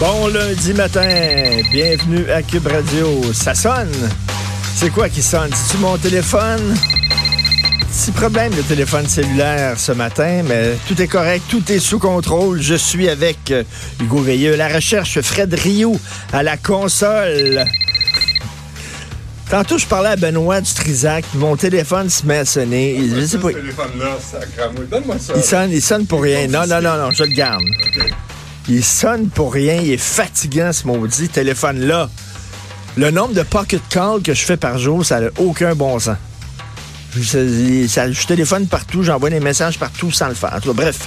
Bon lundi matin, bienvenue à Cube Radio. Ça sonne. C'est quoi qui sonne? C'est-tu mon téléphone? Petit problème de téléphone cellulaire ce matin, mais tout est correct, tout est sous contrôle. Je suis avec euh, Hugo Veilleux, la recherche, Fred Rio à la console. Tantôt, je parlais à Benoît du Trisac, mon téléphone se met à sonner. Il, je sais pas, Ce téléphone-là, sacramouille. Donne-moi ça. il sonne, il sonne pour rien. Non, non, non, non, je le garde. Il sonne pour rien, il est fatigant ce maudit téléphone-là. Le nombre de pocket calls que je fais par jour, ça n'a aucun bon sens. Je, je téléphone partout, j'envoie des messages partout sans le faire. Bref.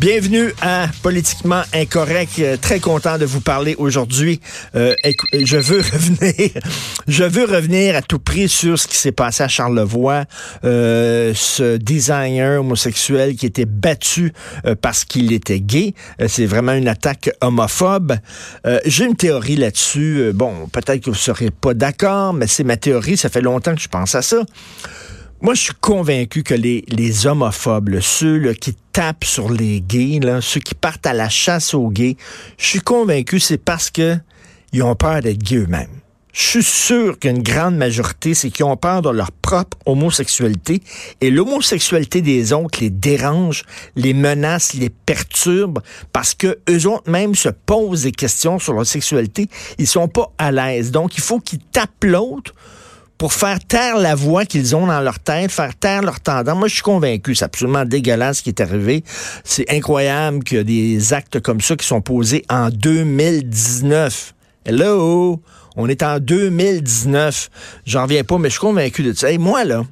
Bienvenue à Politiquement Incorrect. Euh, Très content de vous parler aujourd'hui. Euh, écou- je veux revenir, je veux revenir à tout prix sur ce qui s'est passé à Charlevoix. Euh, ce designer homosexuel qui était battu euh, parce qu'il était gay. Euh, C'est vraiment une attaque homophobe. Euh, J'ai une théorie là-dessus. Euh, bon, peut-être que vous serez pas d'accord, mais c'est ma théorie. Ça fait longtemps que je pense à ça. Moi, je suis convaincu que les, homophobes, ceux qui tapent sur les gays, ceux qui partent à la chasse aux gays, je suis convaincu c'est parce que ils ont peur d'être gays eux-mêmes. Je suis sûr qu'une grande majorité, c'est qu'ils ont peur de leur propre homosexualité et l'homosexualité des autres les dérange, les menace, les perturbe parce que eux autres même se posent des questions sur leur sexualité. Ils sont pas à l'aise. Donc, il faut qu'ils tapent l'autre pour faire taire la voix qu'ils ont dans leur tête, faire taire leur tendance. Moi, je suis convaincu, c'est absolument dégueulasse ce qui est arrivé. C'est incroyable qu'il y a des actes comme ça qui sont posés en 2019. Hello! On est en 2019. J'en reviens pas, mais je suis convaincu de ça. Et moi, là,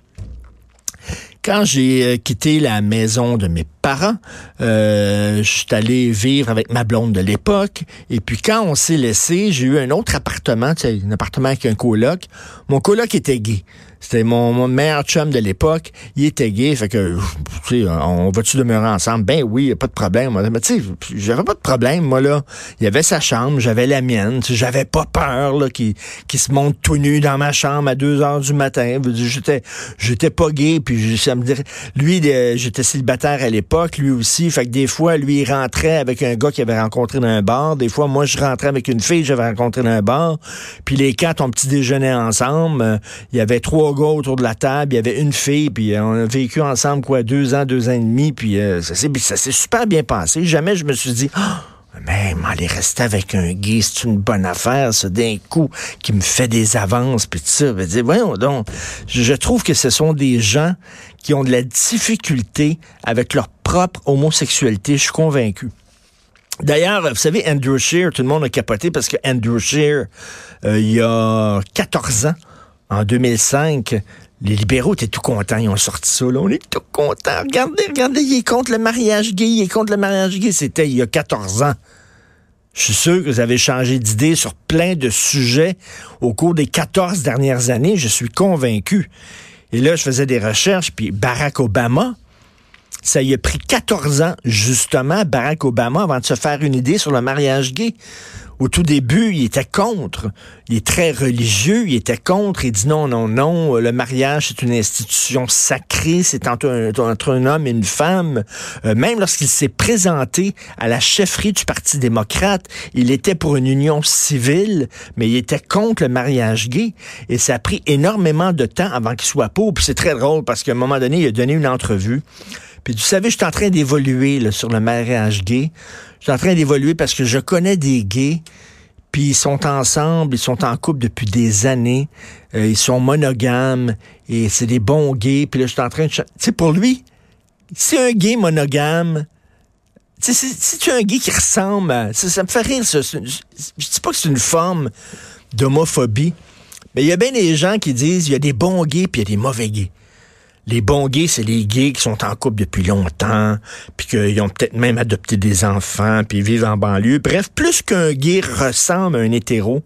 quand j'ai euh, quitté la maison de mes parents, euh, je suis allé vivre avec ma blonde de l'époque. Et puis quand on s'est laissé, j'ai eu un autre appartement, un appartement avec un coloc. Mon coloc était gay. C'était mon, mon meilleur chum de l'époque. Il était gay, fait que, tu sais, on va-tu demeurer ensemble? Ben oui, pas de problème. Mais tu sais, j'avais pas de problème, moi, là. Il y avait sa chambre, j'avais la mienne. J'avais pas peur, là, qu'il qu'il se monte tout nu dans ma chambre à 2 heures du matin. J'étais, j'étais pas gay, puis ça me dirait, lui, j'étais célibataire à l'époque, lui aussi. Fait que des fois, lui, il rentrait avec un gars qu'il avait rencontré dans un bar. Des fois, moi, je rentrais avec une fille que j'avais rencontrée dans un bar. Puis les quatre, on petit déjeuner ensemble. Euh, Il y avait trois gars autour de la table. Il y avait une fille. Puis euh, on a vécu ensemble, quoi, deux ans, deux ans et demi. Puis euh, ça s'est super bien passé. Jamais je me suis dit... Ah, même aller rester avec un gay, c'est une bonne affaire, ça, d'un coup, qui me fait des avances, puis tout ça. Dire, voyons donc, je je trouve que ce sont des gens qui ont de la difficulté avec leur propre homosexualité, je suis convaincu. D'ailleurs, vous savez, Andrew Shear, tout le monde a capoté parce que Andrew Shear, euh, il y a 14 ans, en 2005, les libéraux étaient tout contents, ils ont sorti ça, là. On est tout contents. Regardez, regardez, il est contre le mariage gay, il est contre le mariage gay. C'était il y a 14 ans. Je suis sûr que vous avez changé d'idée sur plein de sujets au cours des 14 dernières années. Je suis convaincu. Et là, je faisais des recherches, puis Barack Obama, ça y a pris 14 ans, justement, Barack Obama, avant de se faire une idée sur le mariage gay. Au tout début, il était contre. Il est très religieux, il était contre. Il dit non, non, non, le mariage, c'est une institution sacrée, c'est entre un, homme et une femme. Euh, même lorsqu'il s'est présenté à la chefferie du Parti démocrate, il était pour une union civile, mais il était contre le mariage gay. Et ça a pris énormément de temps avant qu'il soit pour. Puis c'est très drôle parce qu'à un moment donné, il a donné une entrevue. Puis vous savez, je suis en train d'évoluer sur le mariage gay. Je suis en train d'évoluer parce que je connais des gays, puis ils sont ensemble, ils sont en couple depuis des années, euh, ils sont monogames, et c'est des bons gays. Puis là, je suis en train de... Tu sais, pour lui, si un gay monogame, si, tu es un gay qui ressemble à... Ça, me fait rire, ça. Je dis pas que c'est une forme d'homophobie, mais il y a bien des gens qui disent il y a des bons gays puis il y a des mauvais gays. Les bons gays, c'est les gays qui sont en couple depuis longtemps, puis qu'ils ont peut-être même adopté des enfants, puis vivent en banlieue. Bref, plus qu'un gay ressemble à un hétéro,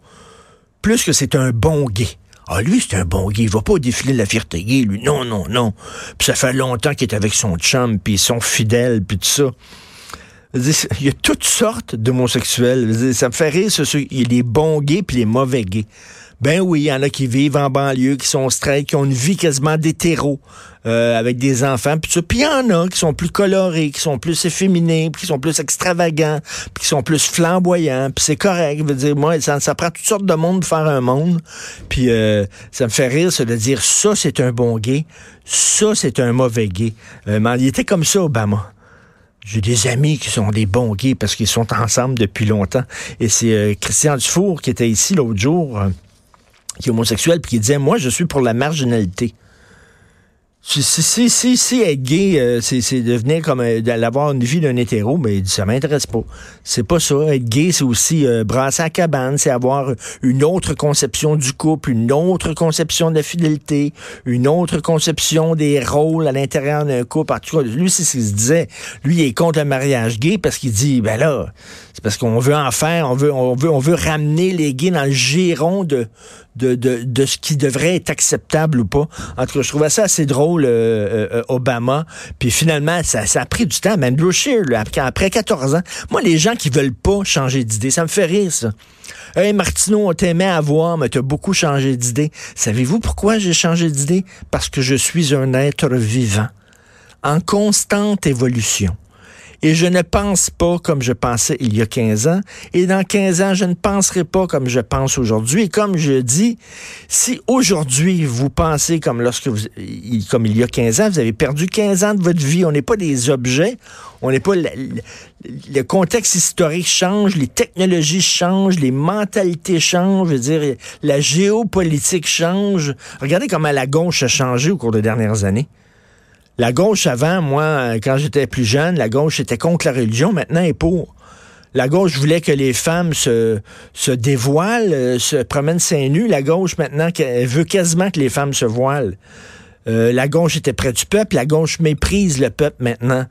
plus que c'est un bon gay. Ah, lui, c'est un bon gay. Il va pas au la fierté gay, lui. Non, non, non. Puis ça fait longtemps qu'il est avec son chum, puis ils sont fidèles, puis tout ça. Il y a toutes sortes d'homosexuels. Ça me fait rire, ce, il y a les bons gays puis les mauvais gays. Ben oui, il y en a qui vivent en banlieue, qui sont straight, qui ont une vie quasiment d'hétéro, euh, avec des enfants, puis il y en a qui sont plus colorés, qui sont plus efféminés, qui sont plus extravagants, puis qui sont plus flamboyants, puis c'est correct. Je veux dire, moi, ça, ça, prend toutes sortes de monde pour faire un monde. Puis euh, ça me fait rire, ça, de dire ça, c'est un bon gay, ça, c'est un mauvais gay. Euh, mais il était comme ça, Obama. J'ai des amis qui sont des bons gays parce qu'ils sont ensemble depuis longtemps. Et c'est euh, Christian Dufour qui était ici l'autre jour qui est homosexuel, puis qui disait, moi, je suis pour la marginalité. Si, si, si, si être gay, euh, c'est devenir comme euh, d'avoir une vie d'un hétéro, mais ben, ça m'intéresse pas. C'est pas ça. Être gay, c'est aussi euh, brasser à cabane, c'est avoir une autre conception du couple, une autre conception de la fidélité, une autre conception des rôles à l'intérieur d'un couple. En tout cas, lui, c'est ce qu'il se disait. Lui, il est contre le mariage gay parce qu'il dit, ben là, c'est parce qu'on veut en faire, on veut, on veut, on veut ramener les gays dans le giron de, de, de, de ce qui devrait être acceptable ou pas. En tout cas, je trouvais ça assez drôle, euh, euh, Obama. Puis finalement, ça, ça a pris du temps. Andrew Scheer, là, après 14 ans, moi, les gens qui veulent pas changer d'idée, ça me fait rire, ça. Hey, Martineau, on t'aimait à voir, mais t'as beaucoup changé d'idée. Savez-vous pourquoi j'ai changé d'idée? Parce que je suis un être vivant, en constante évolution. Et je ne pense pas comme je pensais il y a 15 ans. Et dans 15 ans, je ne penserai pas comme je pense aujourd'hui. Et comme je dis, si aujourd'hui vous pensez comme lorsque vous, comme il y a 15 ans, vous avez perdu 15 ans de votre vie. On n'est pas des objets. On n'est pas le, contexte historique change, les technologies changent, les mentalités changent. Je veux dire, la géopolitique change. Regardez comment la gauche a changé au cours des dernières années. La gauche avant, moi, quand j'étais plus jeune, la gauche était contre la religion, maintenant elle est pour. La gauche voulait que les femmes se, se dévoilent, euh, se promènent seins nus. La gauche, maintenant, veut quasiment que les femmes se voilent. Euh, la gauche était près du peuple, la gauche méprise le peuple maintenant.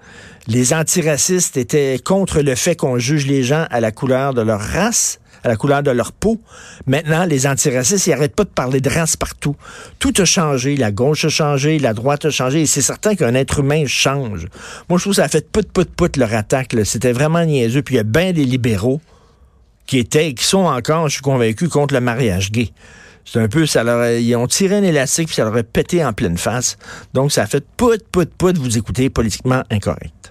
Les antiracistes étaient contre le fait qu'on juge les gens à la couleur de leur race à la couleur de leur peau. Maintenant, les antiracistes, ils n'arrêtent pas de parler de race partout. Tout a changé. La gauche a changé, la droite a changé. Et c'est certain qu'un être humain change. Moi, je trouve que ça a fait put, put, put leur attaque. C'était vraiment niaiseux. Puis il y a bien des libéraux qui étaient, qui sont encore, je suis convaincu, contre le mariage gay. C'est un peu, ça leur ils ont tiré un élastique puis ça leur a pété en pleine face. Donc, ça a fait put, put, put, vous écoutez politiquement incorrect.